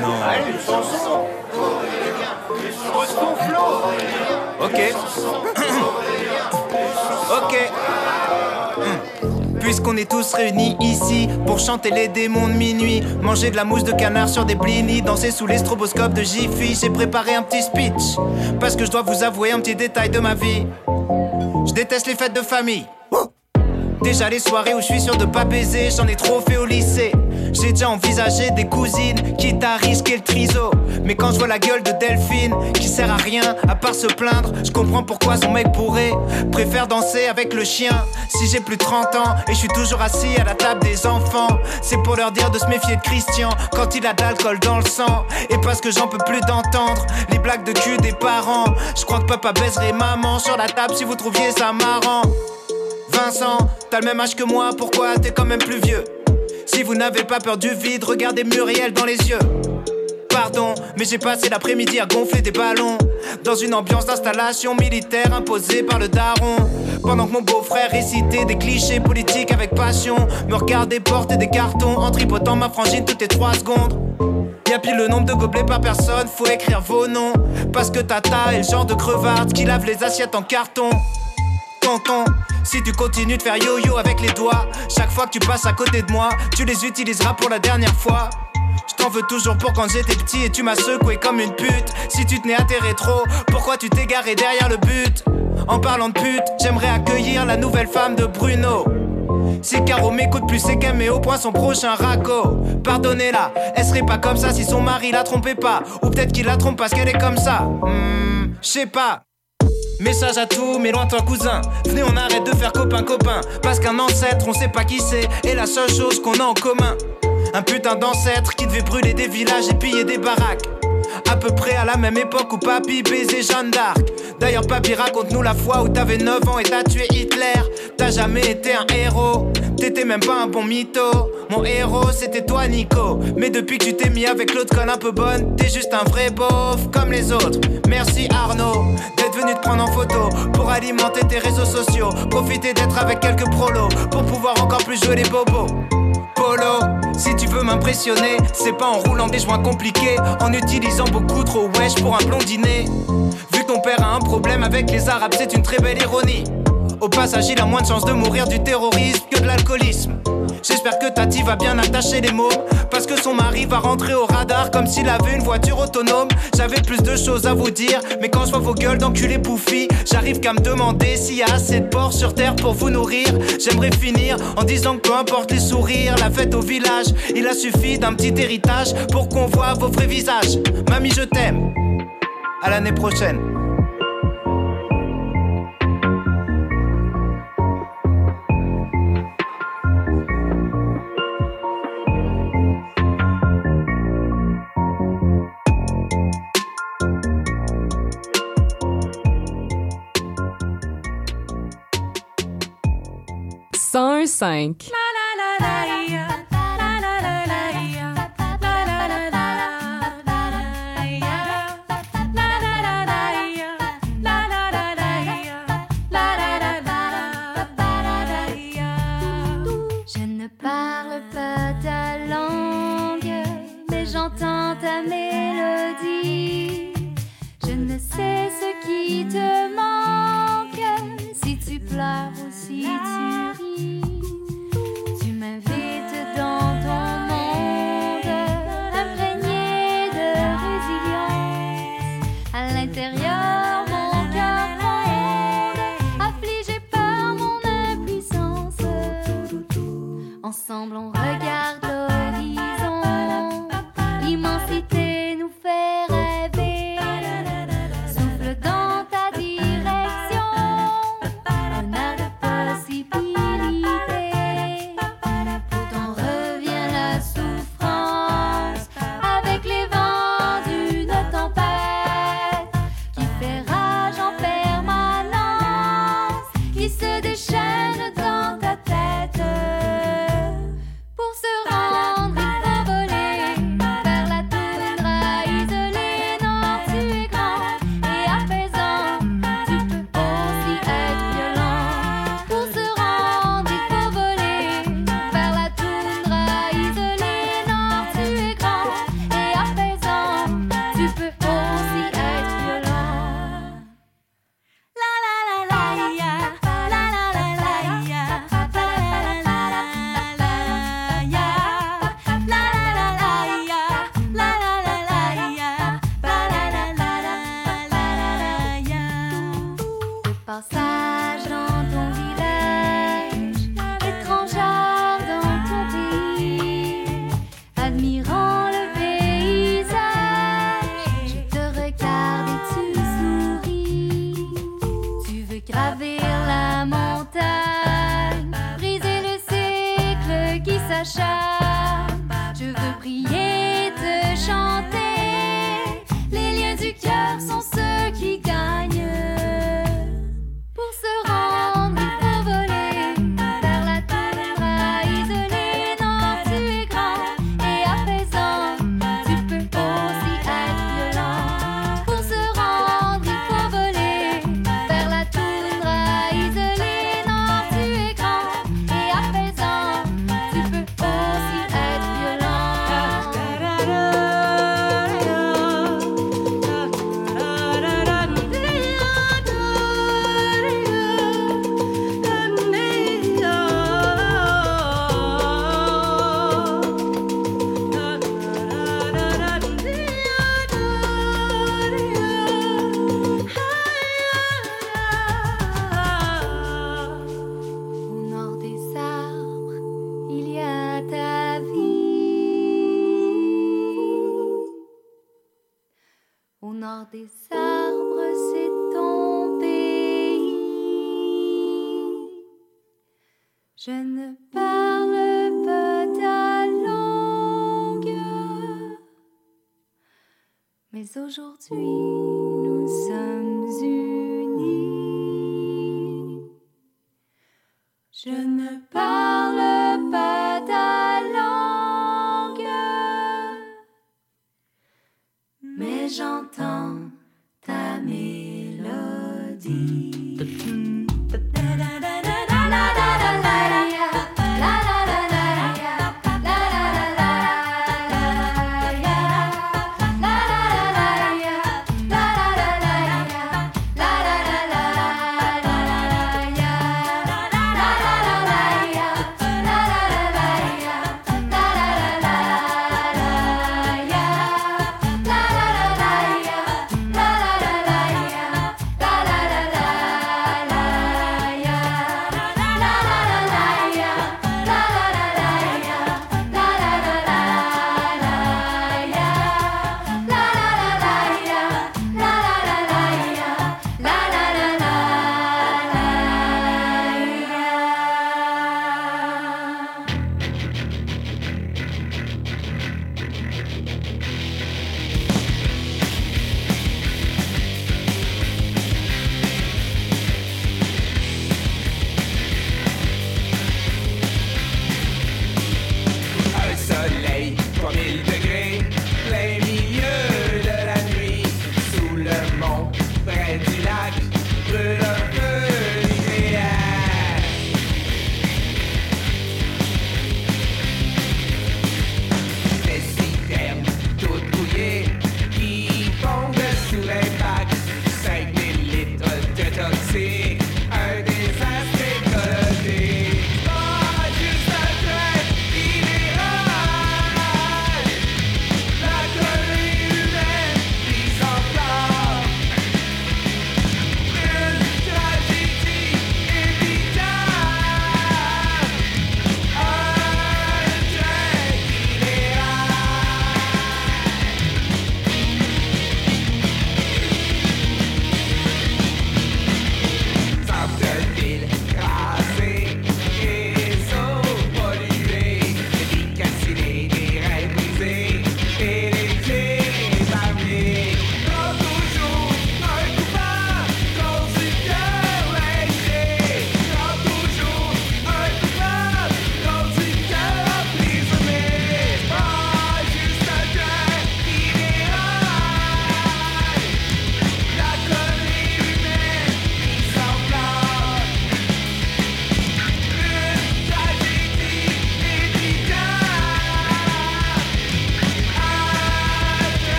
Non. Ok. ok. Puisqu'on est tous réunis ici pour chanter les démons de minuit, manger de la mousse de canard sur des blinis, danser sous les stroboscopes de Jiffy, j'ai préparé un petit speech. Parce que je dois vous avouer un petit détail de ma vie. Je déteste les fêtes de famille. Déjà les soirées où je suis sûr de pas baiser, j'en ai trop fait au lycée. J'ai déjà envisagé des cousines, quitte à risquer le triso. Mais quand je vois la gueule de Delphine, qui sert à rien à part se plaindre, je comprends pourquoi son mec pourrait préfère danser avec le chien. Si j'ai plus de 30 ans et je suis toujours assis à la table des enfants, c'est pour leur dire de se méfier de Christian quand il a de l'alcool dans le sang. Et parce que j'en peux plus d'entendre les blagues de cul des parents. Je crois que papa baiserait maman sur la table si vous trouviez ça marrant. Vincent, t'as le même âge que moi, pourquoi t'es quand même plus vieux? Si vous n'avez pas peur du vide, regardez Muriel dans les yeux. Pardon, mais j'ai passé l'après-midi à gonfler des ballons dans une ambiance d'installation militaire imposée par le daron. Pendant que mon beau-frère récitait des clichés politiques avec passion, me regardait porter des cartons en tripotant ma frangine toutes les 3 secondes. Y'a pile le nombre de gobelets par personne, faut écrire vos noms. Parce que Tata est le genre de crevarde qui lave les assiettes en carton. Si tu continues de faire yo-yo avec les doigts, chaque fois que tu passes à côté de moi, tu les utiliseras pour la dernière fois. Je t'en veux toujours pour quand j'étais petit et tu m'as secoué comme une pute. Si tu tenais à tes pourquoi tu t'es garé derrière le but? En parlant de pute, j'aimerais accueillir la nouvelle femme de Bruno. Si Caro m'écoute plus, c'est qu'elle met au point son prochain raco. Pardonnez-la, elle serait pas comme ça si son mari la trompait pas. Ou peut-être qu'il la trompe parce qu'elle est comme ça. Hmm, je sais pas. Message à tous mes lointains cousins. Venez, on arrête de faire copain-copain. Parce qu'un ancêtre, on sait pas qui c'est. Et la seule chose qu'on a en commun. Un putain d'ancêtre qui devait brûler des villages et piller des baraques. À peu près à la même époque où papy baisait Jeanne d'Arc. D'ailleurs, papy, raconte-nous la fois où t'avais 9 ans et t'as tué Hitler. T'as jamais été un héros, t'étais même pas un bon mytho. Mon héros, c'était toi, Nico. Mais depuis que tu t'es mis avec l'autre conne un peu bonne, t'es juste un vrai beauf comme les autres. Merci Arnaud d'être venu te prendre en photo pour alimenter tes réseaux sociaux. Profiter d'être avec quelques prolos pour pouvoir encore plus jouer les bobos. Polo, si tu veux m'impressionner, c'est pas en roulant des joints compliqués, en utilisant beaucoup trop wesh pour un blondinet. Vu que ton père a un problème avec les arabes, c'est une très belle ironie. Au passage, il a moins de chances de mourir du terrorisme que de l'alcoolisme. J'espère que Tati va bien attacher les mots. Parce que son mari va rentrer au radar comme s'il avait une voiture autonome. J'avais plus de choses à vous dire, mais quand je vois vos gueules d'enculés bouffis, j'arrive qu'à me demander s'il y a assez de porcs sur terre pour vous nourrir. J'aimerais finir en disant que peu importe les sourires, la fête au village, il a suffi d'un petit héritage pour qu'on voit vos vrais visages. Mamie, je t'aime. À l'année prochaine. Un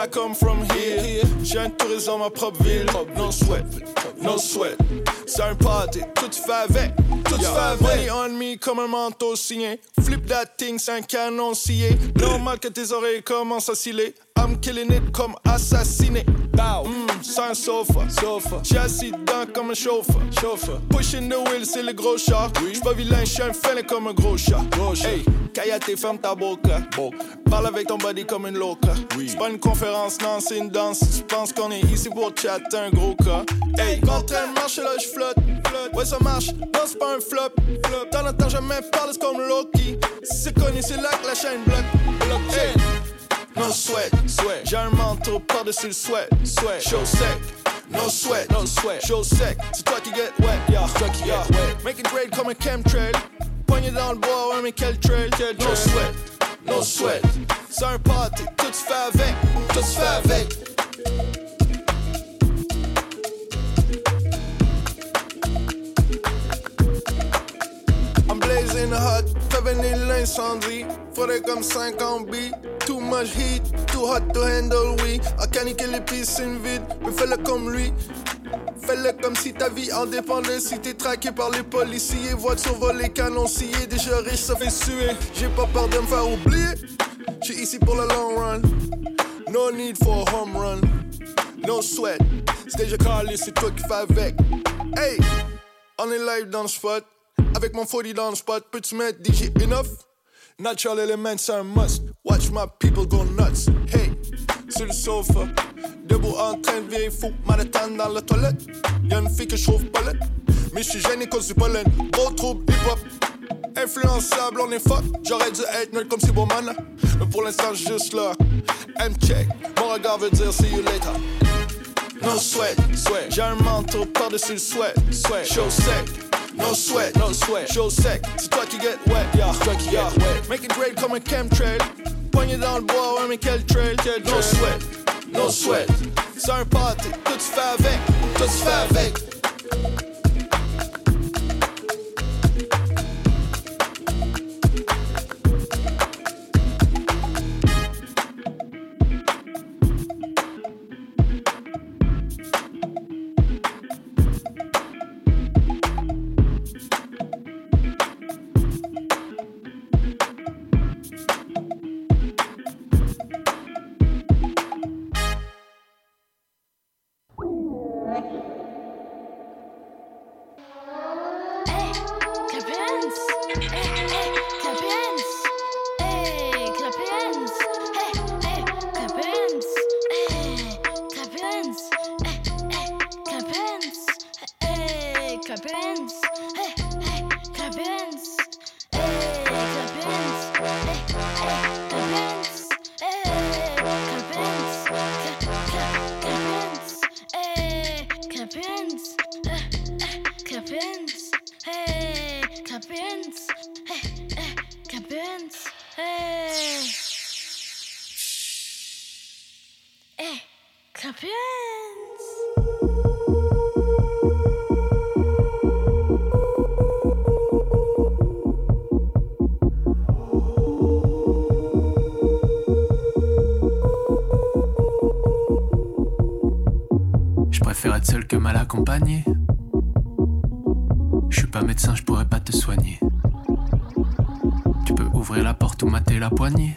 I come from here. J'ai un touriste dans ma propre ville. No sweat, no sweat. C'est un party, tout se fait avec. Tout. Money on me comme un manteau signé. Flip that thing, c'est un canon scié. Normal que tes oreilles commencent à sciller. I'm killing it comme assassiné. Mm, c'est un sofa. sofa. Assis dedans comme un chauffeur. chauffeur. Pushing the wheel, c'est le gros chat. J'suis pas vilain, j'suis un fêlé comme un gros chat. Hey, Kayate, ferme ta boca. Parle avec ton body comme une loca. C'est pas une conférence, non, c'est une danse. Tu penses qu'on est ici pour chatter un gros cas. Hey, quand train de marcher là, j'flotte. Ouais, ça marche, non, c'est pas un flop. Dans le temps, jamais parle, c'est comme Loki. Si c'est connu, c'est là que la chaîne bloque. Hey. No sweat, sweat. J'ai un manteau par-dessus le sweat, sweat. Show sec, no sweat, no sweat. Show sec, c'est toi qui get wet, yeah. C'est Toi qui yeah. get wet. Make it grade comme un chemtrail. Poignet dans le bois, ouais, mais quel trail, quel trail. No sweat, no sweat. C'est un party, tout se fait avec, tout se fait avec. I'm blazing hot, fais venir l'incendie. Faudrait comme 50 billes. Much heat, too hot to handle, oui. À caniquer les piscines vides, mais fais-le comme lui. Fais-le comme si ta vie en dépendait. Si t'es traqué par les policiers, voiture volée, canon scié. Déjà riche, ça fait suer. J'ai pas peur de me faire oublier. J'suis ici pour le long run. No need for a home run, no sweat. Stage Carly, c'est toi qui fais avec. Hey, on est live dans le spot. Avec mon 40 dans le spot, peux-tu mettre DJ enough? Natural elements are a must. Watch my people go nuts. Hey, sur le sofa, debout en train de vieille fou, marathon dans la toilette. Y'a une fille que je trouve pas laide, mais je suis gêné cause du pollen. Gros trouble hip-hop. Influençable, on est fuck. J'aurais dû être nul comme si bon man. Mais pour l'instant, juste là. M-check. Mon regard veut dire see you later. No sweat, sweat. J'ai un manteau par-dessus le sweat, sweat. Show sec. No sweat, no sweat. Show sec. C'est toi qui get wet, yeah. C'est toi qui get wet. Make it great comme un chemtrail. Poignet dans le bois, ouais, mais quel trail, quel trail. No sweat, no sweat. C'est un party, tout se fait avec, tout se fait avec. Je préfère être seul que mal accompagné. Je suis pas médecin, je pourrais pas te soigner. Tu peux ouvrir la porte ou mater la poignée.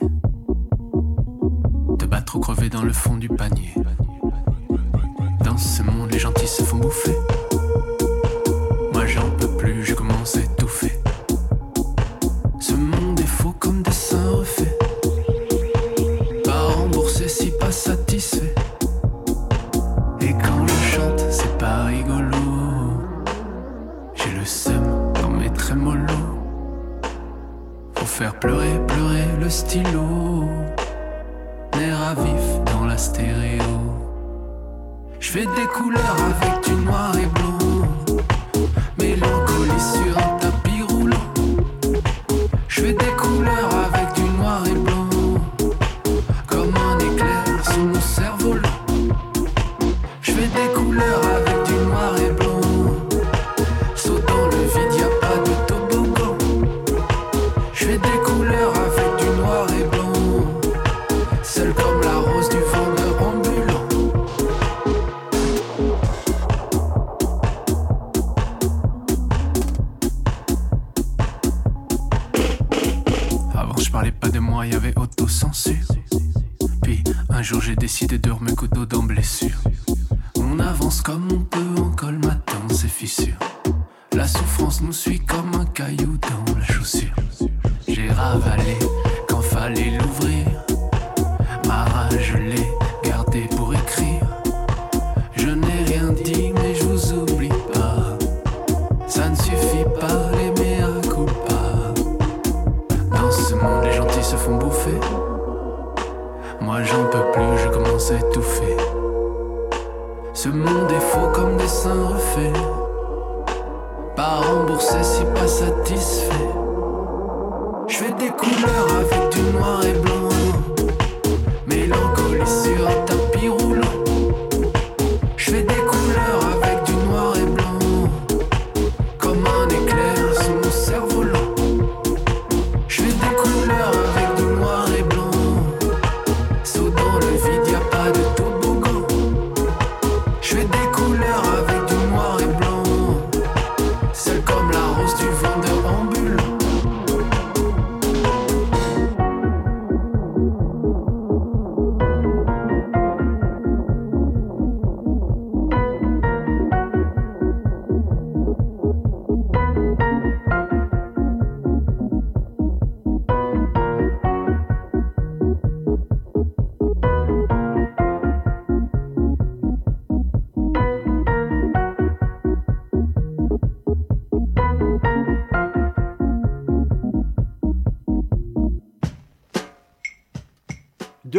Ou crever dans le fond du panier. Dans ce monde, les gentils se font bouffer. Moi j'en peux plus, je commence couleurs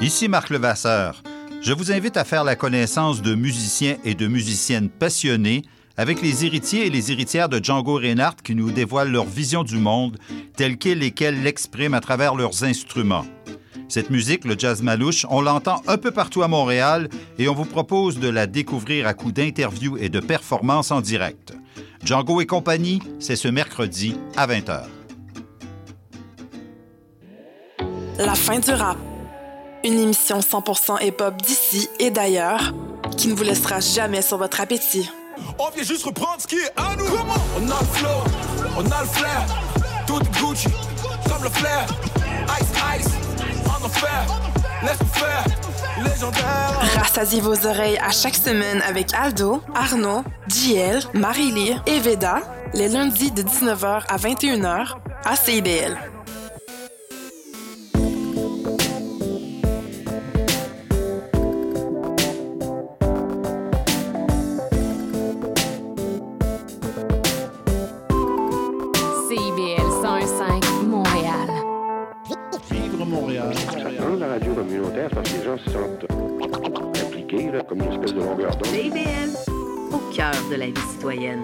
Ici Marc Levasseur. Je vous invite à faire la connaissance de musiciens et de musiciennes passionnés avec les héritiers et les héritières de Django Reinhardt qui nous dévoilent leur vision du monde telle qu'elle et qu'elle l'expriment à travers leurs instruments. Cette musique, le jazz malouche, on l'entend un peu partout à Montréal et on vous propose de la découvrir à coup d'interviews et de performances en direct. Django et compagnie, c'est ce mercredi à 20h. La fin du rap. Une émission 100% hip-hop d'ici et d'ailleurs qui ne vous laissera jamais sur votre appétit. On vient juste reprendre ce qui est à nous. On a le flow, on a le flair. Tout est Gucci, comme le flair. Ice, ice, Rassasiez vos oreilles à chaque semaine avec Aldo, Arnaud, JL, Marie-Lee et Veda, les lundis de 19h à 21h à CIBL. Se sentent impliqués, là, comme une espèce de longueur d'onde. Au cœur de la vie citoyenne.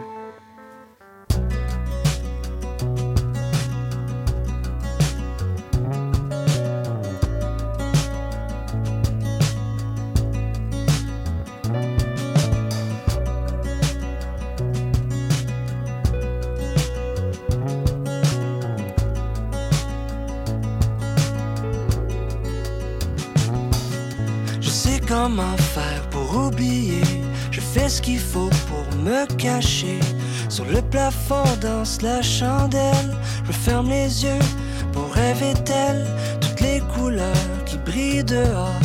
Danse la chandelle. Je ferme les yeux pour rêver d'elle. Toutes les couleurs qui brillent dehors.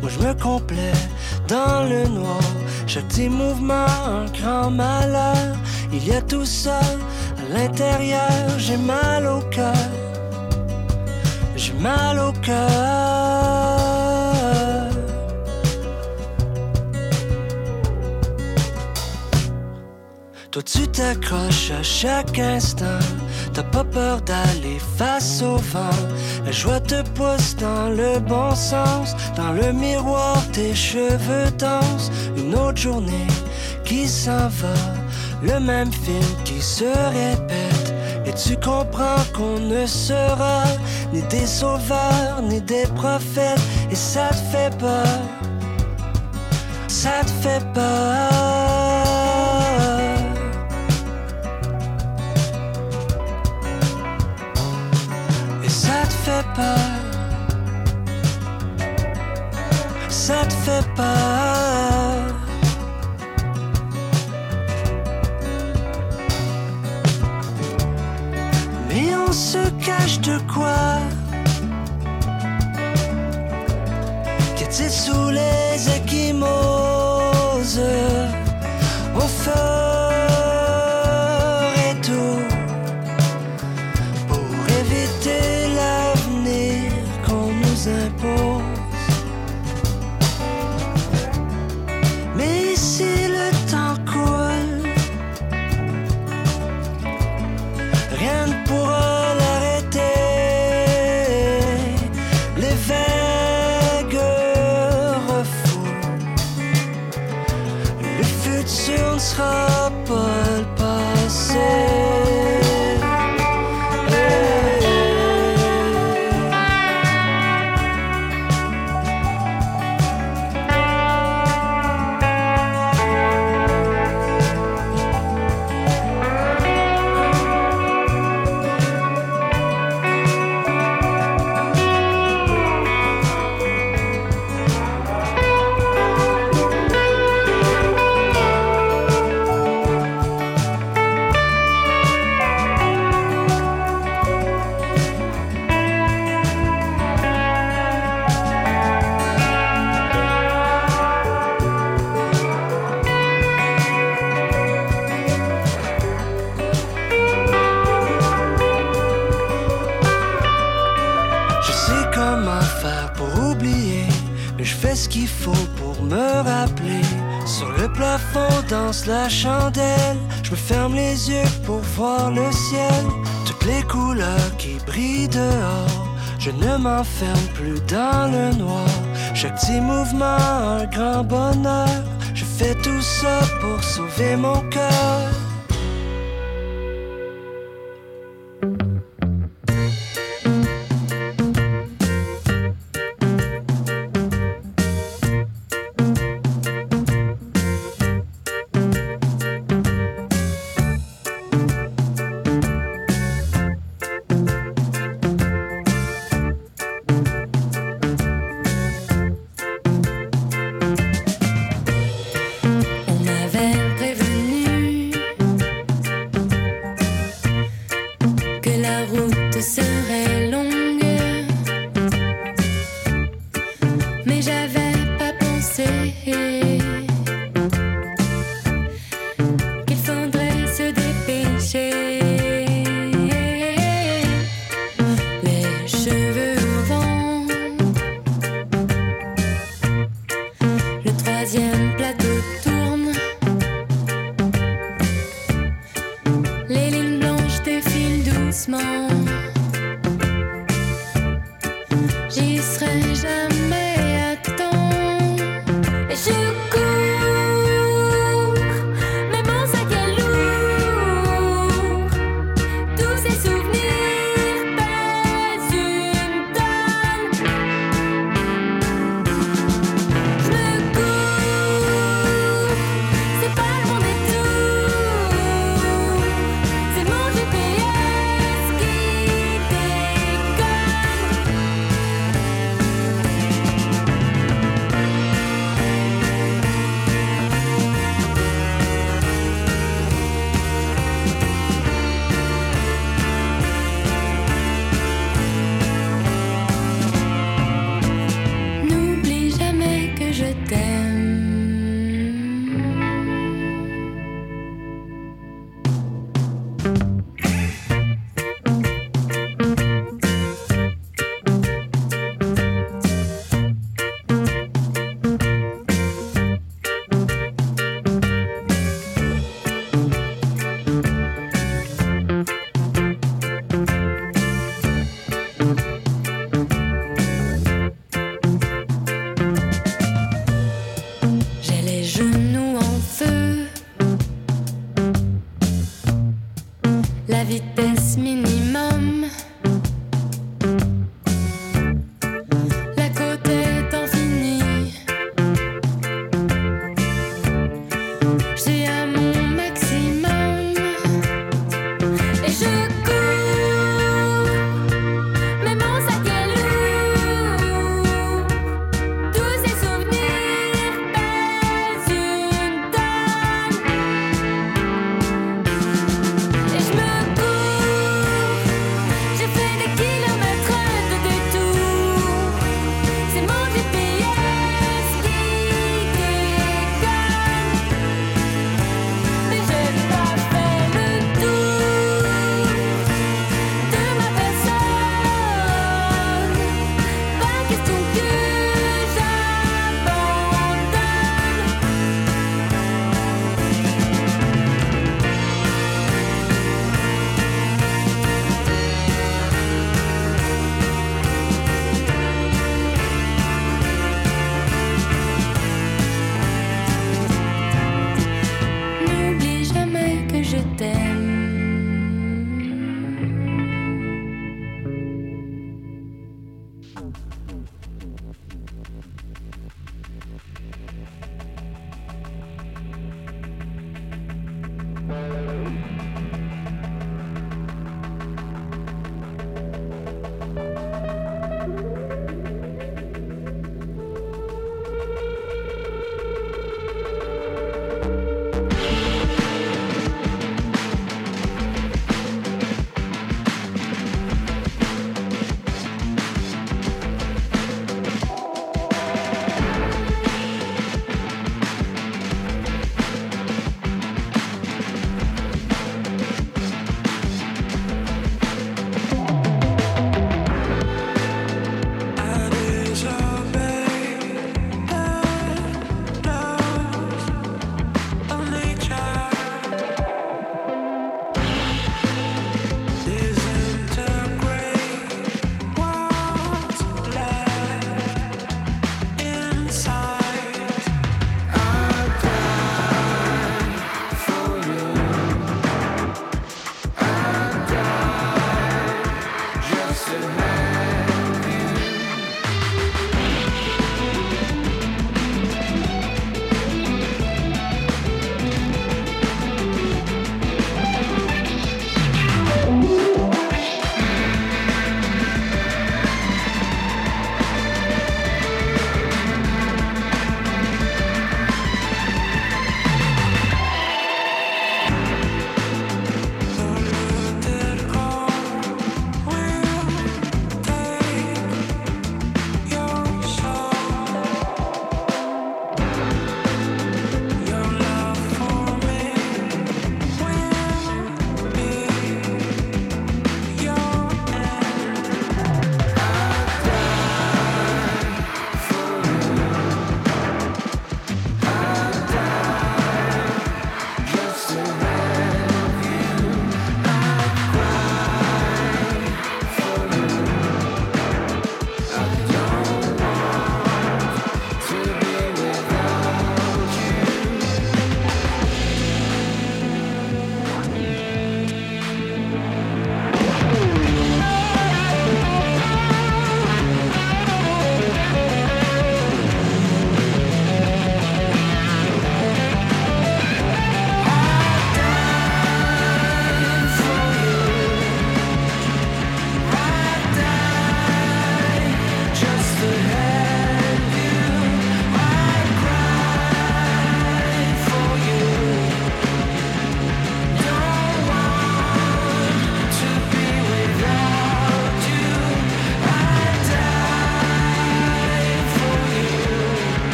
Moi je me complais dans le noir. Chaque petit mouvement, un grand malheur. Il y a tout ça à l'intérieur. J'ai mal au cœur. J'ai mal au cœur. Toi tu t'accroches à chaque instant. T'as pas peur d'aller face au vent. La joie te pousse dans le bon sens. Dans le miroir tes cheveux dansent. Une autre journée qui s'en va. Le même film qui se répète. Et tu comprends qu'on ne sera Ni des sauveurs, ni des prophètes. Et ça te fait peur. Ça te fait peur Ça te fait peur. Mais on se cache de quoi? Qu'est-il sous les échymoses m'enferme plus dans le noir. Chaque petit mouvement, un grand bonheur. Je fais tout ça pour sauver mon cœur.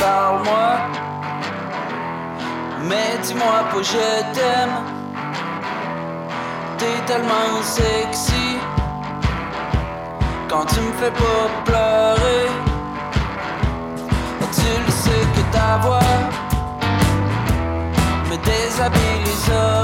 Parle-moi, mais dis-moi pas je t'aime. T'es tellement sexy quand tu me fais pas pleurer. Tu le sais que ta voix me déshabille les.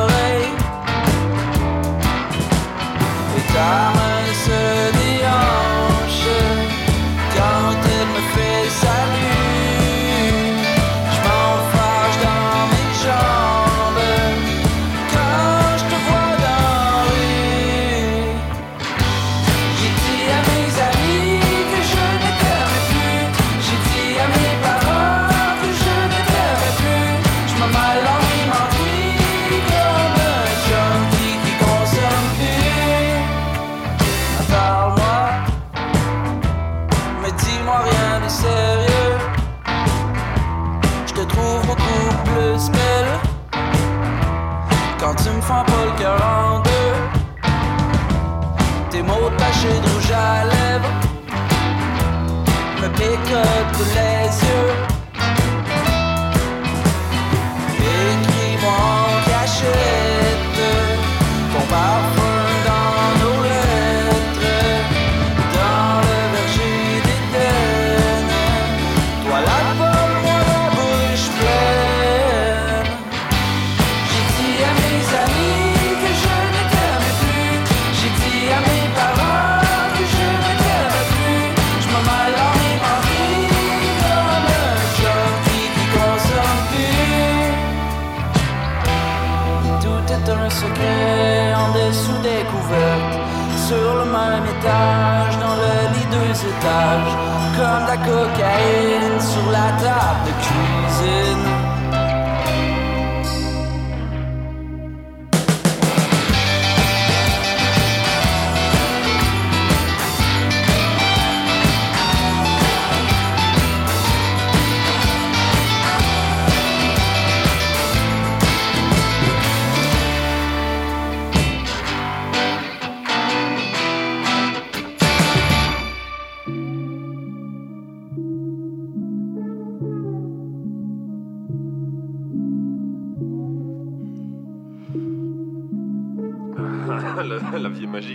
Cocaïne sur la table de cuisine.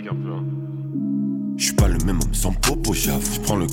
La, la vie est magique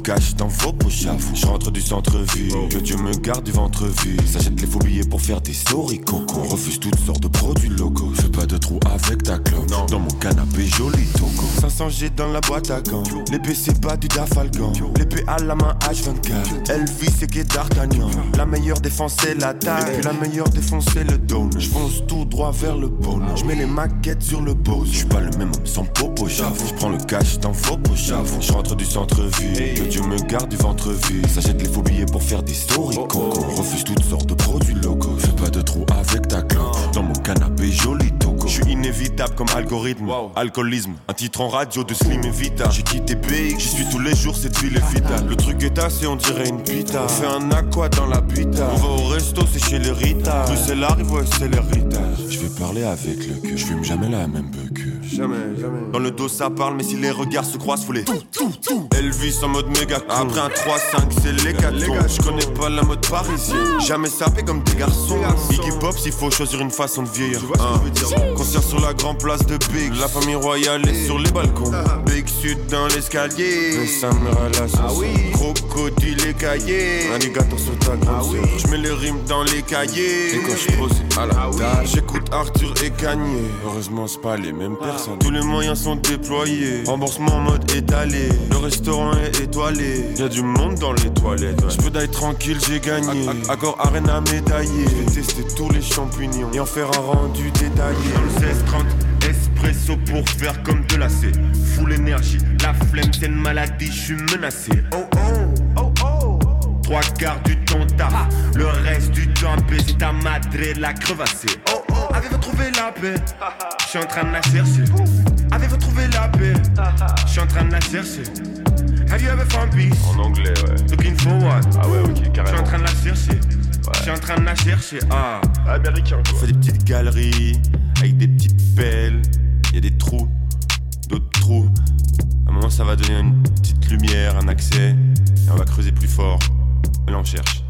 cash dans vos pochafs. Je rentre du centre-ville. Que Dieu me garde du ventre vide. S'achète les faux billets pour faire des stories coco. Refuse toutes sortes de produits locaux. Fais pas de trou avec ta clope. Dans mon canapé joli toco. 500 G dans la boîte à gants. L'épée c'est pas du Dafalgan. L'épée à la main H24. Elvis c'est qui d'Artagnan. La meilleure défense c'est l'attaque. Et la meilleure défense c'est le down. Je fonce tout droit vers le bonheur. Je mets les maquettes sur le beau. Je suis pas le même homme sans popo chaf. Je prends le cash dans vos pochafs. Je rentre du centre-ville. Dieu me garde du ventre vide. S'achète les faux billets pour faire des stories coco. Refuse toutes sortes de produits locaux. Fais pas de trou avec ta clope. Dans mon canapé joli. Je suis inévitable comme algorithme. Alcoolisme, un titre en radio de Slim et Vita. J'ai quitté BX, j'y suis tous les jours, cette ville est vitale. Le truc est assez, on dirait une pita. On fait un aqua dans la pita. On va au resto, c'est chez les Rita. C'est l'arrive, ouais, c'est l'héritage. Je vais parler avec le cœur. Je fume jamais la même que. Jamais, jamais. Dans le dos ça parle, mais si les regards se croisent, faut les. Elvis en mode méga. Après un 3-5, c'est les gars. Je connais pas la mode parisienne. Jamais sapé comme des garçons. Iggy Pop, s'il faut choisir une façon de vieillir. Hein. Concert sur la grande place de Big. La famille royale est sur les balcons. Big Sud dans l'escalier. Le Samurai la sauce. Ah oui. Crocodile écaillé. Alligator sur ta grande sœur. Je mets les rimes dans les cahiers. Et quand je pose à la table, j'écoute Arthur et Kanye. Heureusement, c'est pas les mêmes personnes. Tous les moyens sont déployés. Remboursement en mode étalé. Le restaurant est étoilé. Y a du monde dans les toilettes. Je peux d'aller tranquille, j'ai gagné. Accord Arena médaillé. Je vais tester tous les champignons et en faire un rendu détaillé. Dans le 1630 espresso pour faire comme de la C. Full énergie, la flemme c'est une maladie, je suis menacé. Oh oh, oh oh. Trois quarts du temps taf, le reste du temps baiser ta madre la crevassée. Oh oh, avez-vous trouvé la paix? Je suis en train de la chercher. Avez-vous trouvé la paix? Je suis en train de la chercher. Have you ever found peace? En anglais, ouais. Looking for what? Ah ouais, ok, Je suis carrément. en train de la chercher. Je suis en train de la chercher. Ah. Américain, On fait des petites galeries avec des petites pelles. Il y a des trous, d'autres trous. À un moment, ça va donner une petite lumière, un accès, et on va creuser plus fort. Mais là, on cherche.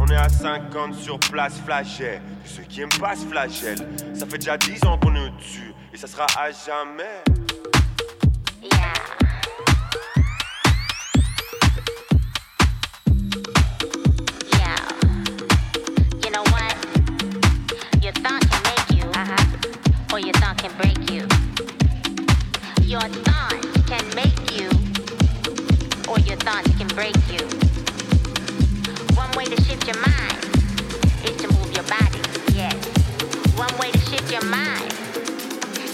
On est à 50 sur place flagelle. Ceux qui aiment pas ce flagelle, ça fait déjà 10 ans qu'on est au-dessus, et ça sera à jamais. break you. One way to shift your mind is to move your body. Yes. One way to shift your mind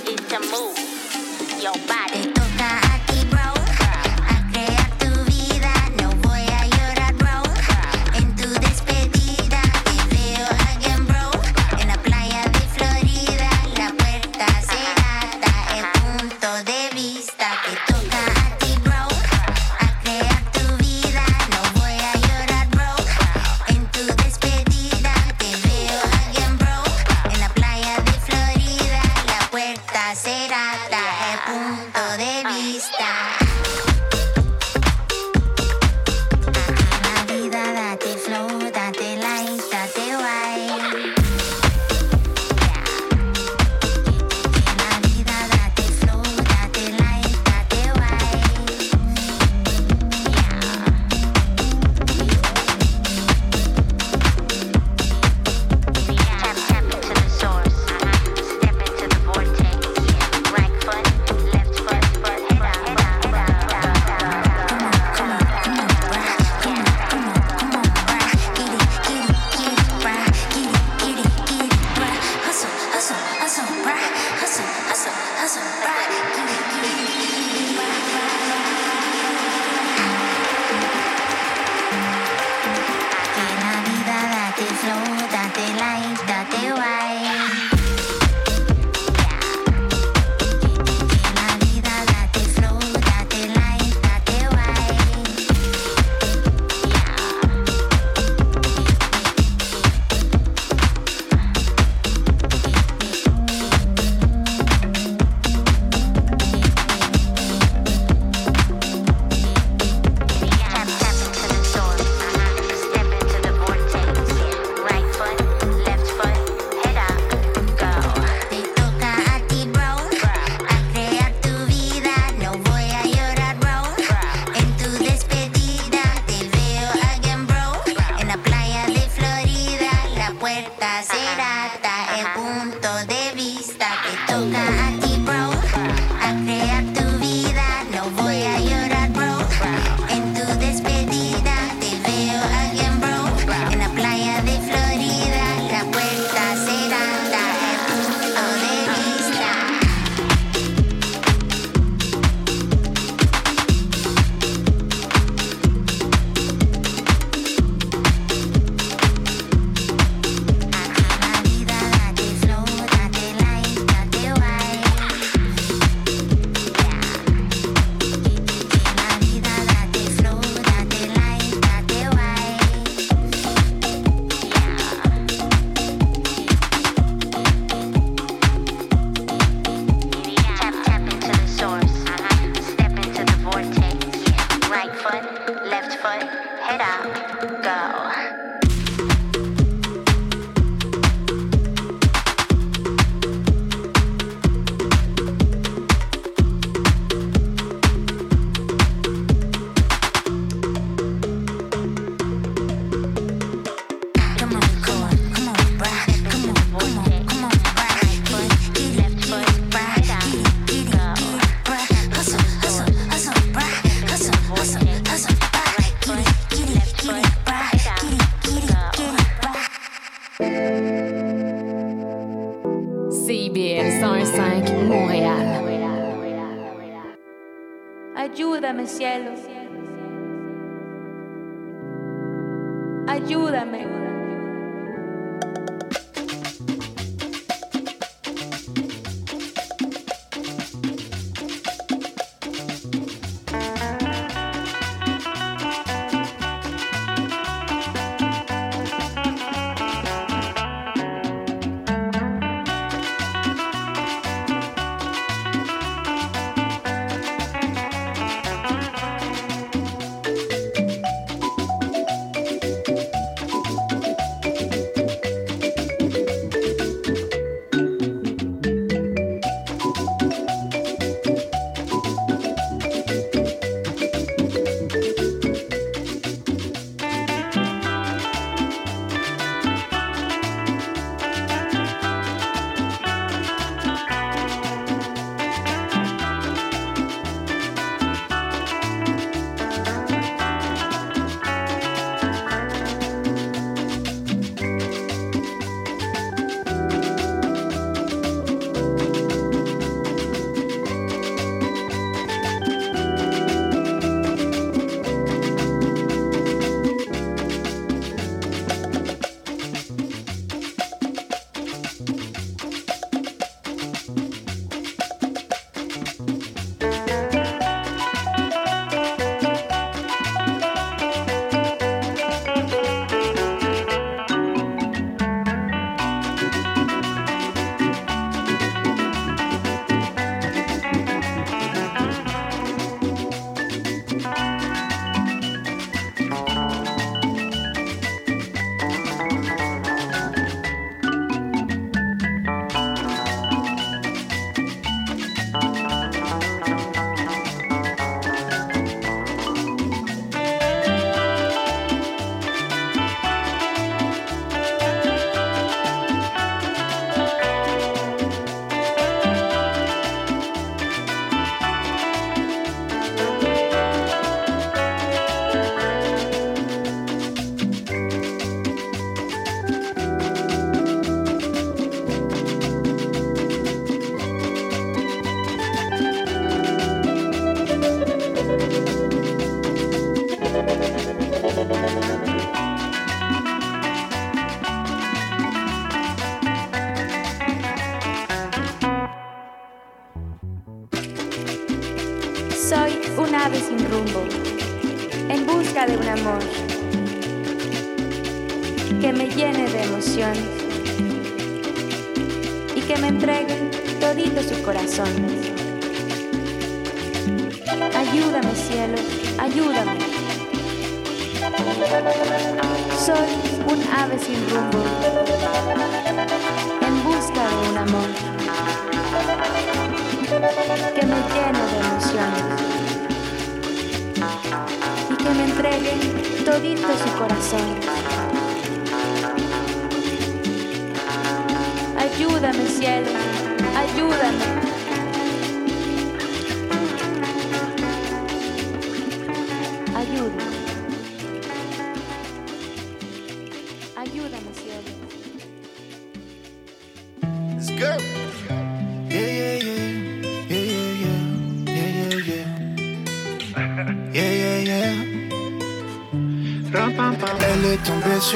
is to move your body.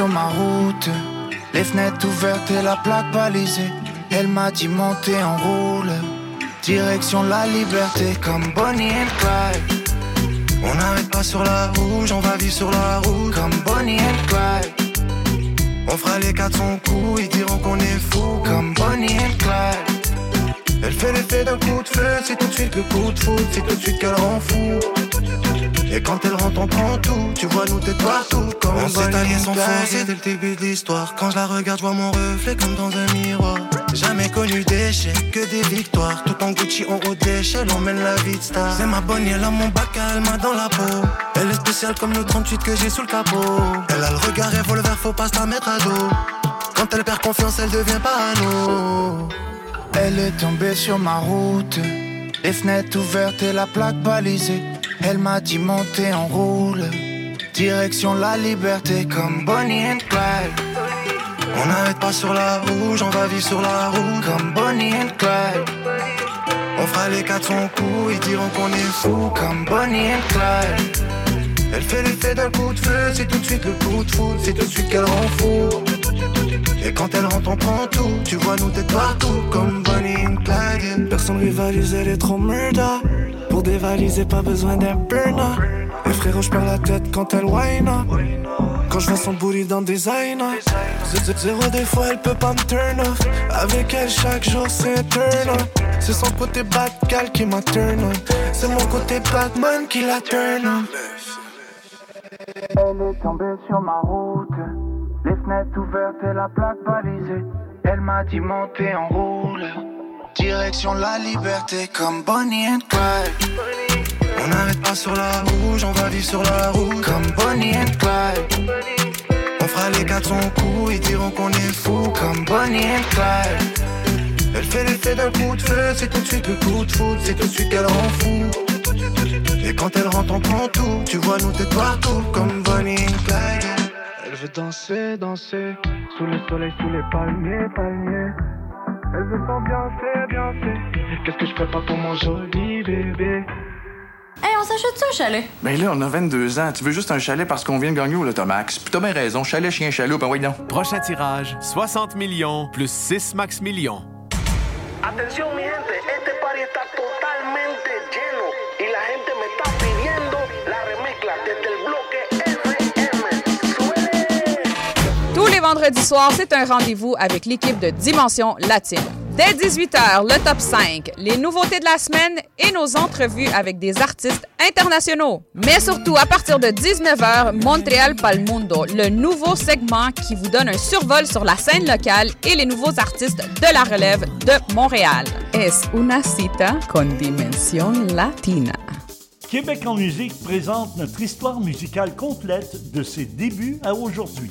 Sur ma route. Les fenêtres ouvertes et la plaque balisée. Elle m'a dit monter en roule. Direction la liberté comme Bonnie and Clyde. On n'arrête pas sur la rouge, on va vivre sur la route comme Bonnie and Clyde. On fera les quatre son coup, ils diront qu'on est fou comme Bonnie and Clyde. Elle fait l'effet d'un coup de feu, c'est tout de suite le coup de foudre, c'est tout de suite qu'elle rend fou. Et quand elle rentre, on prend tout, tu vois nous t'es partout comme On s'est alliés sans forcer dès le début de l'histoire. Quand je la regarde, je vois mon reflet comme dans un miroir. Jamais connu d'échecs, que des victoires. Tout en Gucci, en haut d'échelle, on mène la vie de star. C'est ma bonne, elle a mon bac, elle m'a dans la peau. Elle est spéciale comme le 38 que j'ai sous le capot. Elle a le regard revolver, faut pas se la mettre à dos. Quand elle perd confiance, elle devient parano. Elle est tombée sur ma route. Les fenêtres ouvertes et la plaque balisée. Elle m'a dit monter en roule. Direction la liberté comme Bonnie and Clyde. On n'arrête pas sur la rouge, on va vivre sur la route comme Bonnie and Clyde. On fera les quatre son coup, ils diront qu'on est fou comme Bonnie and Clyde. Elle fait l'effet d'un coup de feu, c'est tout de suite le coup de foudre, c'est tout de suite qu'elle rend. Et quand elle rentre, on prend tout, tu vois nous têtes partout comme Bonnie and Clyde. Personne rivalise, elle est trop murder. Pour dévaliser, pas besoin d'un burner. Et frérot, je perds la tête quand elle whine up. Quand je vois son booty dans designer. Z- Zéro des fois, elle peut pas me turn off. Avec elle, chaque jour, c'est un turn up. C'est son côté bad gal qui m'a turn on. C'est mon côté Batman qui la turn on. Elle est tombée sur ma route. Les fenêtres ouvertes et la plaque balisée. Elle m'a dit monter en roule. Direction la liberté comme Bonnie and Clyde. On n'arrête pas sur la rouge, on va vivre sur la route comme Bonnie and Clyde. On fera les quatre son coup, ils diront qu'on est fou comme Bonnie and Clyde. Elle fait l'effet d'un coup de feu, c'est tout de suite le coup de foudre, c'est tout de suite qu'elle rend fou. Et quand elle rentre, on prend tout, tu vois nous têtes partout comme Bonnie and Clyde. Veut danser, danser, sous le soleil, sous les palmiers, palmiers. Elle veut s'ambiancer, biencer. Qu'est-ce que je pas pour mon joli bébé? Hey, on s'achète-tu un chalet? Ben là, on a 22 ans. Tu veux juste un chalet parce qu'on vient de gagner au Lotomax. Puis t'as bien raison. Chalet, chien, chaloup, ben oui, non. Prochain tirage, 60 millions plus 6 max millions. Atención mi gente, Vendredis soirs, c'est un rendez-vous avec l'équipe de Dimension Latine. Dès 18h, le top 5, les nouveautés de la semaine et nos entrevues avec des artistes internationaux. Mais surtout, à partir de 19h, Montréal Pal Mundo, le nouveau segment qui vous donne un survol sur la scène locale et les nouveaux artistes de la relève de Montréal. Es una cita con dimensión latina. Québec en musique présente notre histoire musicale complète de ses débuts à aujourd'hui.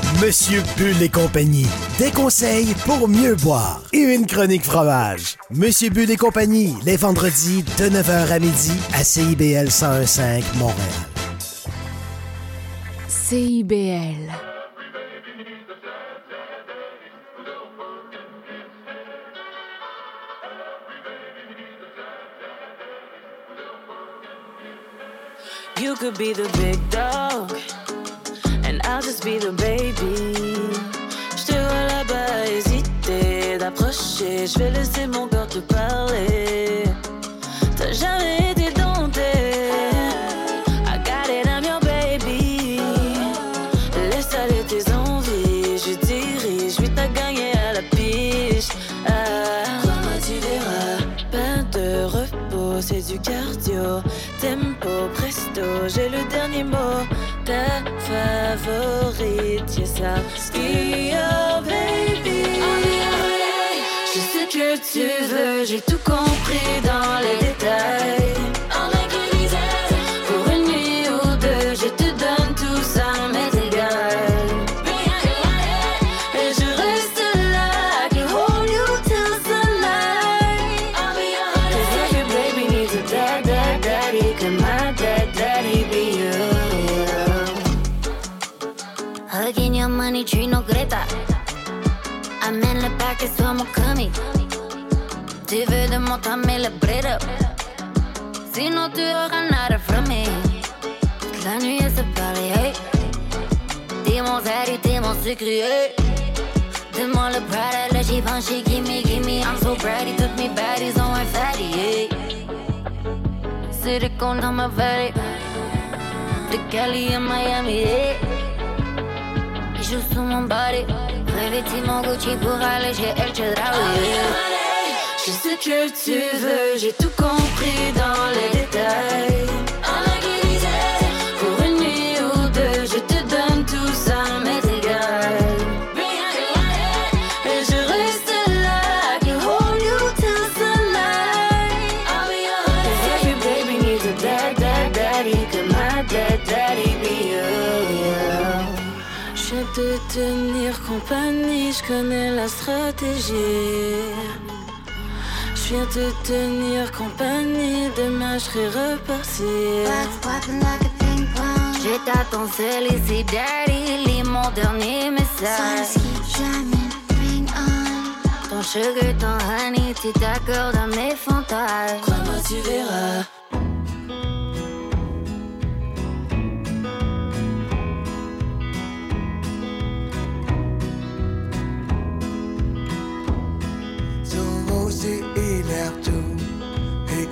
Monsieur Bull et compagnie. Des conseils pour mieux boire et une chronique fromage. Monsieur Bull et compagnie, les vendredis de 9h à midi à CIBL 1015 Montréal. CIBL. You could be the big dog. Just be the baby. Je te vois là-bas hésiter d'approcher. Je vais laisser mon cœur te parler. T'as jamais été dompté. I got it, I'm your baby. Laisse aller tes envies. Je dirige, oui, t'as gagné à la piche. Ah, crois-moi, tu verras? Pas de repos, c'est du cardio. Tempo, presto, j'ai le dernier mot. Ta favorite, yes, I'll be baby. Je sais que tu veux, j'ai tout compris dans les détails. De le bread up. Sinon, tu auras nada from me. Toute la nuit, elle se parlait, hey. Zaddy, t'es mon sucré, Demande le Prada, le Givenchy, gimme, gimme. I'm so bratty, toutes mes baddies ont un fatty, hey. Silicone dans ma vallée. De Cali à Miami, hey. Sous mon body. Revêtis mon Gucci pour aller chez El Chedraui. Je sais que tu veux, j'ai tout compris dans les détails. Pour une nuit ou deux, je te donne tout ça, m'est égal. Et je reste là, I can hold you till sunlight. Cause every baby needs a dad, dad, daddy. Could my dad, daddy be you? yeah. Je te tenir compagnie, je connais la stratégie. Viens te tenir compagnie, demain je serai reparti. Je t'attends seul ici, daddy. Lis mon dernier message. Ton sugar, ton honey, tu t'accordes à mes fantasmes. Crois-moi, tu verras.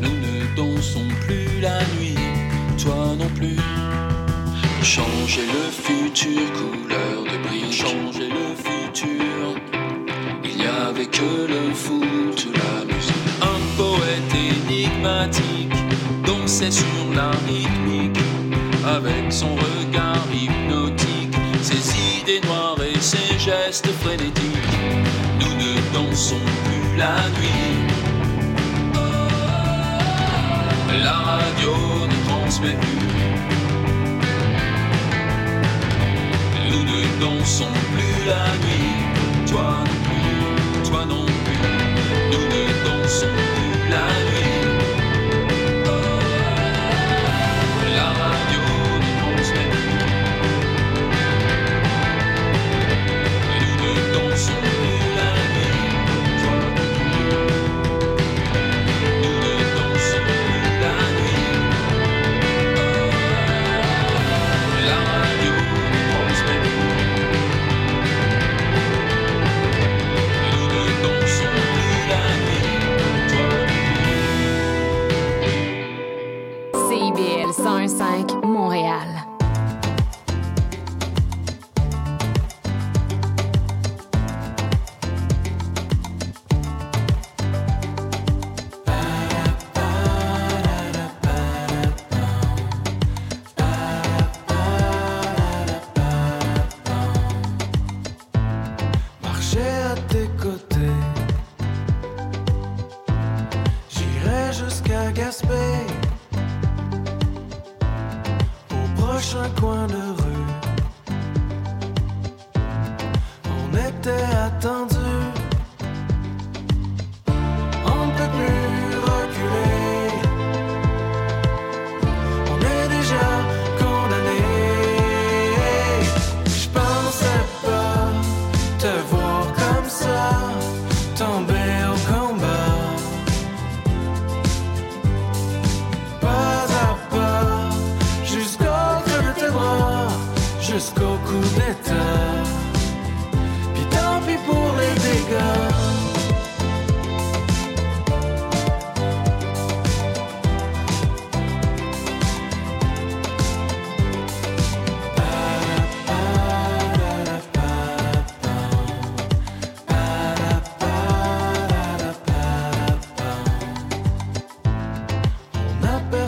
Nous ne dansons plus la nuit, toi non plus. Changer le futur, couleur de briques. Changer le futur. Il n'y avait que le foot, la musique. Un poète énigmatique dansait sur la rythmique avec son regard hypnotique, ses idées noires et ses gestes frénétiques ne sont plus la nuit. La radio ne transmet plus. Nous ne dansons plus la nuit. Toi non plus, toi non plus. Nous ne dansons plus la nuit.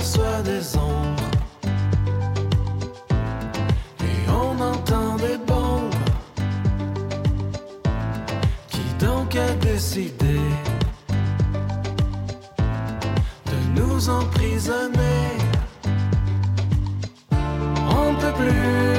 aperçoit des ombres et on entend des bombes. Qui donc a décidé de nous emprisonner? On ne peut plus.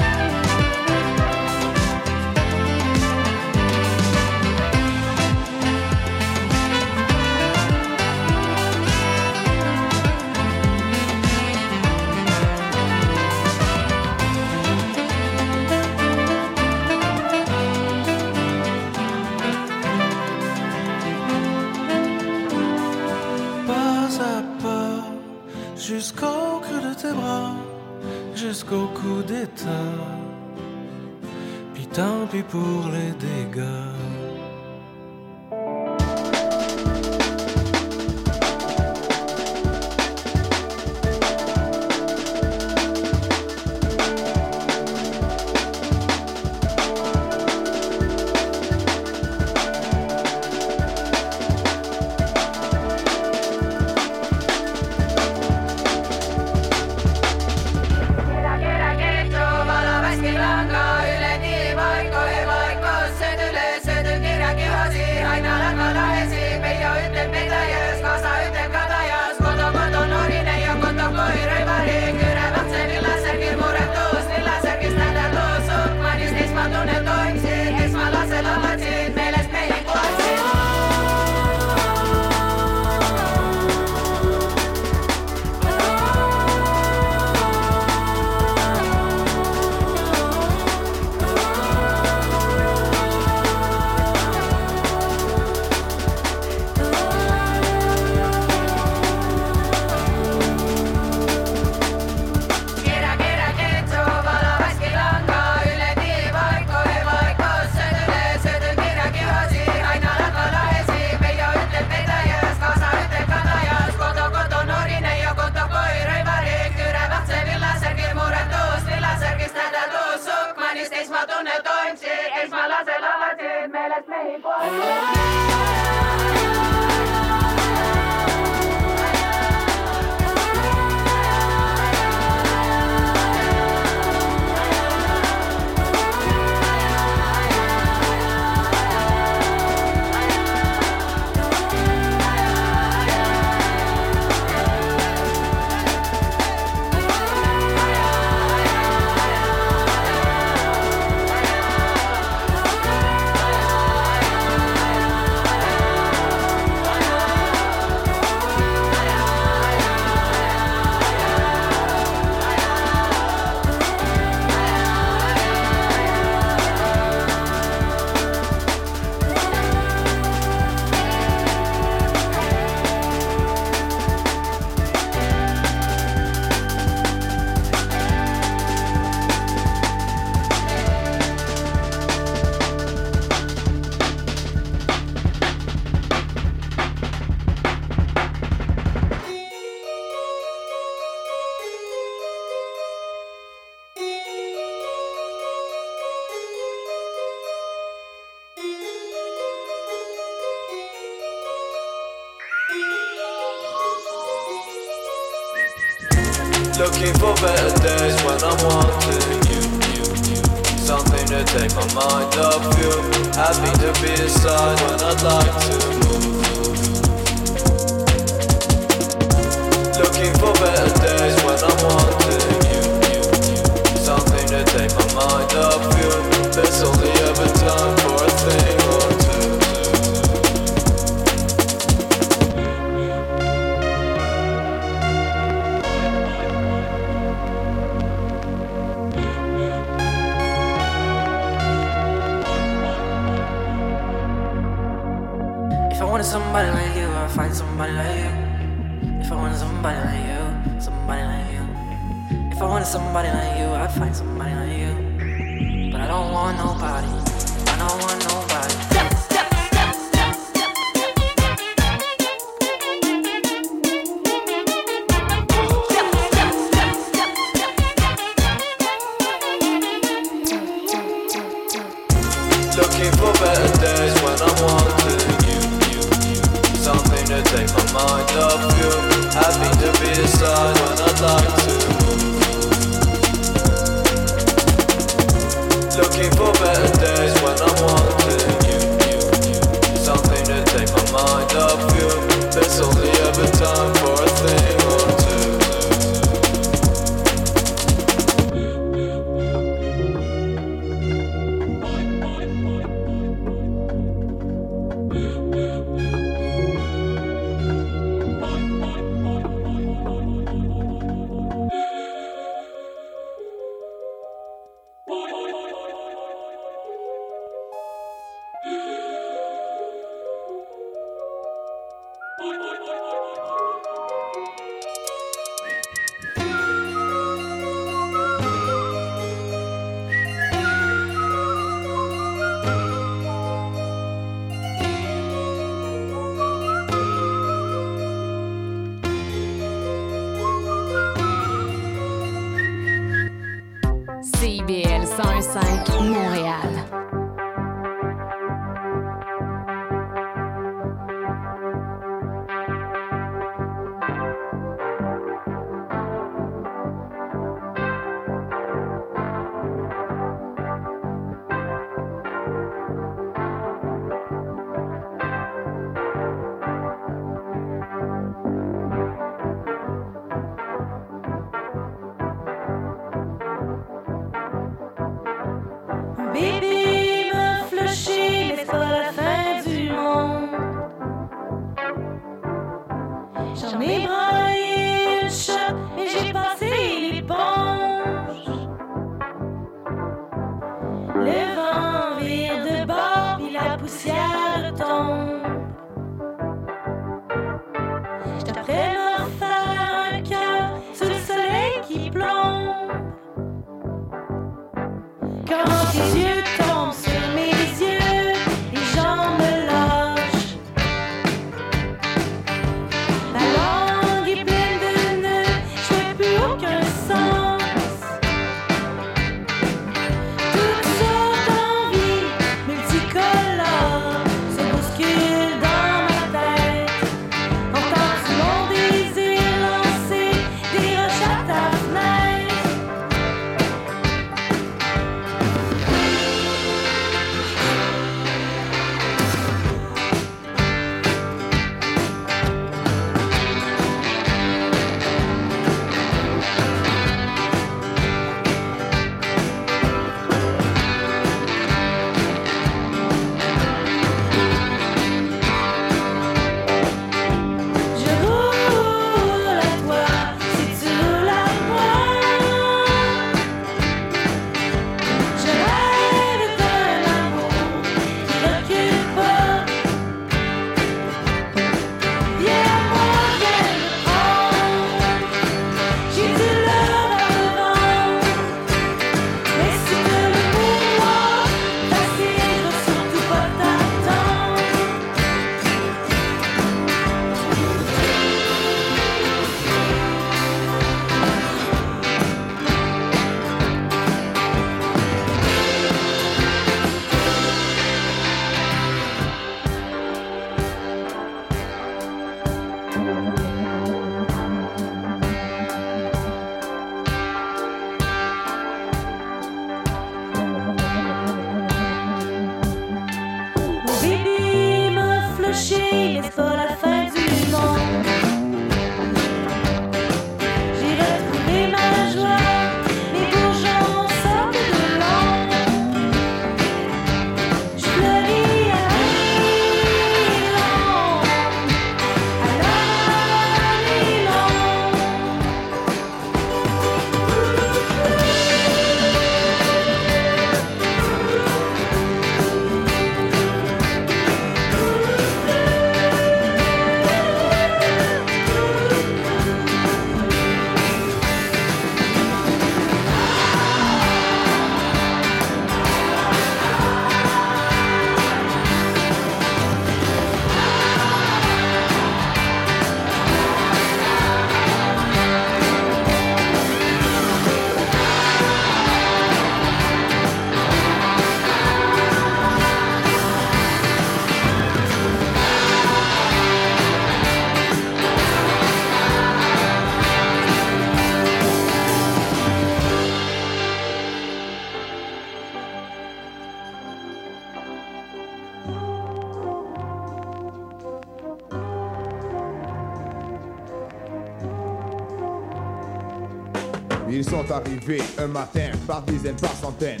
Un matin par dizaines, par centaines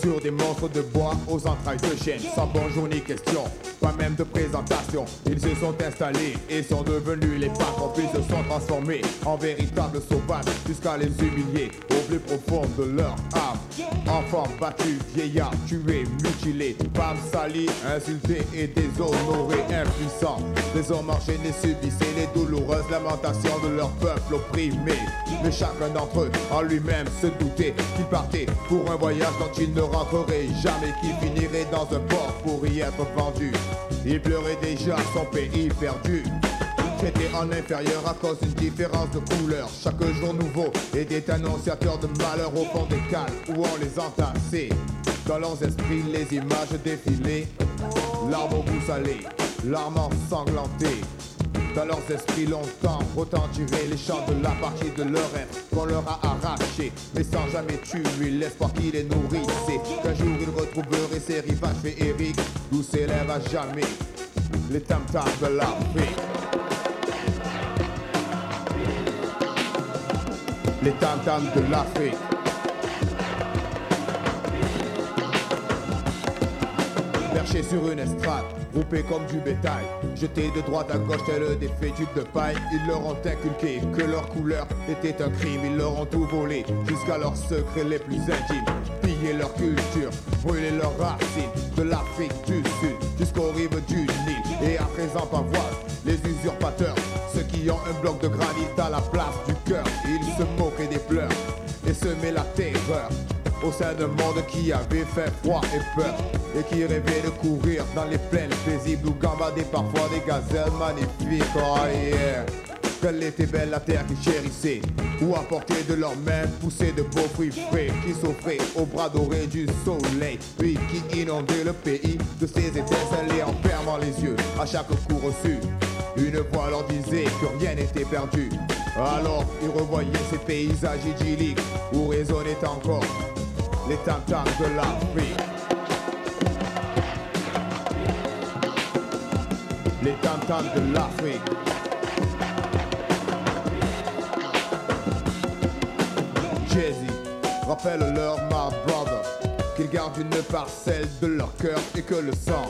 Sur des monstres de bois aux entrailles de chêne. Sans bonjour ni question, pas même de présentation. Ils se sont installés et sont devenus les patrons Puis se sont transformés en véritables sauvages Jusqu'à les humilier au plus profond de leur âme Enfants battus, vieillards tués, mutilés Femmes salies, insultées et déshonorées, impuissants Les hommes enchaînés subissaient les douloureuses lamentations de leur peuple opprimé. Mais chacun d'entre eux en lui-même se doutait qu'il partait pour un voyage dont il ne rentrerait jamais Qu'il finirait dans un port pour y être vendu. Il pleurait déjà son pays perdu Traité en inférieur à cause d'une différence de couleur. Chaque jour nouveau était annonciateur de malheur au fond des cales où on les entassait. Dans leurs esprits, les images défilaient. Larmes au goût salé, larmes ensanglantées. Dans leurs esprits longtemps retentirer les chants de la partie de leur être qu'on leur a arraché Mais sans jamais tuer l'espoir qui les nourrissait Qu'un jour ils retrouveraient ces rivages féeriques D'où s'élèvent à jamais les tam-tams de l'Afrique Les tam-tams de l'Afrique. Perché sur une estrade, groupés comme du bétail, jetés de droite à gauche tel des fétus de paille, ils leur ont inculqué que leur couleur était un crime, ils leur ont tout volé jusqu'à leurs secrets les plus intimes, pillé leur culture, brûlé leurs racines, de l'Afrique du Sud jusqu'aux rives du Nil, et à présent pavoisent les usurpateurs, un bloc de granit à la place du cœur, ils se moquaient des pleurs et semaient la terreur au sein d'un monde qui avait fait froid et peur et qui rêvait de courir dans les plaines paisibles où gambader parfois des gazelles magnifiques. Oh. Qu'elle était belle la terre qu'ils chérissaient Ou apporter de leurs mains pousser de beaux fruits frais Qui s'offraient au bras doré du soleil Puis qui inondaient le pays de ses étincelles et en fermant les yeux à chaque coup reçu Une voix leur disait que rien n'était perdu Alors ils revoyaient ces paysages idylliques Où résonnaient encore les tam-tams de l'Afrique. Les tam-tams de l'Afrique. Jay-Z, rappelle-leur, my brother, qu'ils gardent une parcelle de leur cœur et que le sang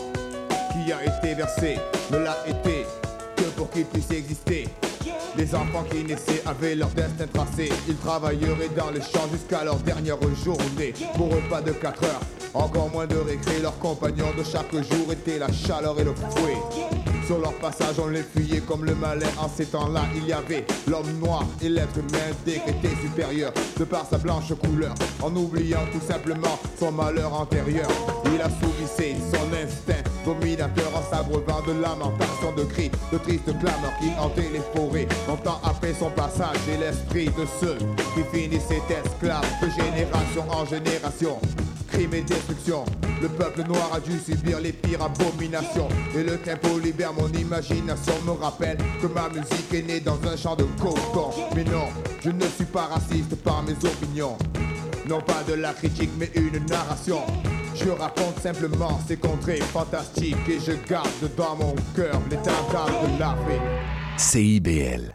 qui a été versé ne l'a été que pour qu'ils puissent exister. Les enfants qui naissaient avaient leur destin tracé. Ils travailleraient dans les champs jusqu'à leur dernière journée. Pour eux, pas de 4 heures, encore moins de récré. Leurs compagnons de chaque jour étaient la chaleur et le fouet. Sur leur passage, on les fuyait comme le malin. En ces temps-là, il y avait l'homme noir et l'être humain décrété supérieur de par sa blanche couleur. En oubliant tout simplement son malheur antérieur, il assouvissait son instinct dominateur en s'abreuvant de lamentations, de cris, de tristes clameurs qui hantaient les forêts. Longtemps après son passage, et l'esprit de ceux qui finissaient esclaves de génération en génération. Crime et destruction, le peuple noir a dû subir les pires abominations. Et le tempo libère mon imagination, me rappelle que ma musique est née dans un champ de coton. Mais non, je ne suis pas raciste par mes opinions. Non pas de la critique, mais une narration. Je raconte simplement ces contrées fantastiques et je garde dans mon cœur les tintas de l'Afrique. CIBL.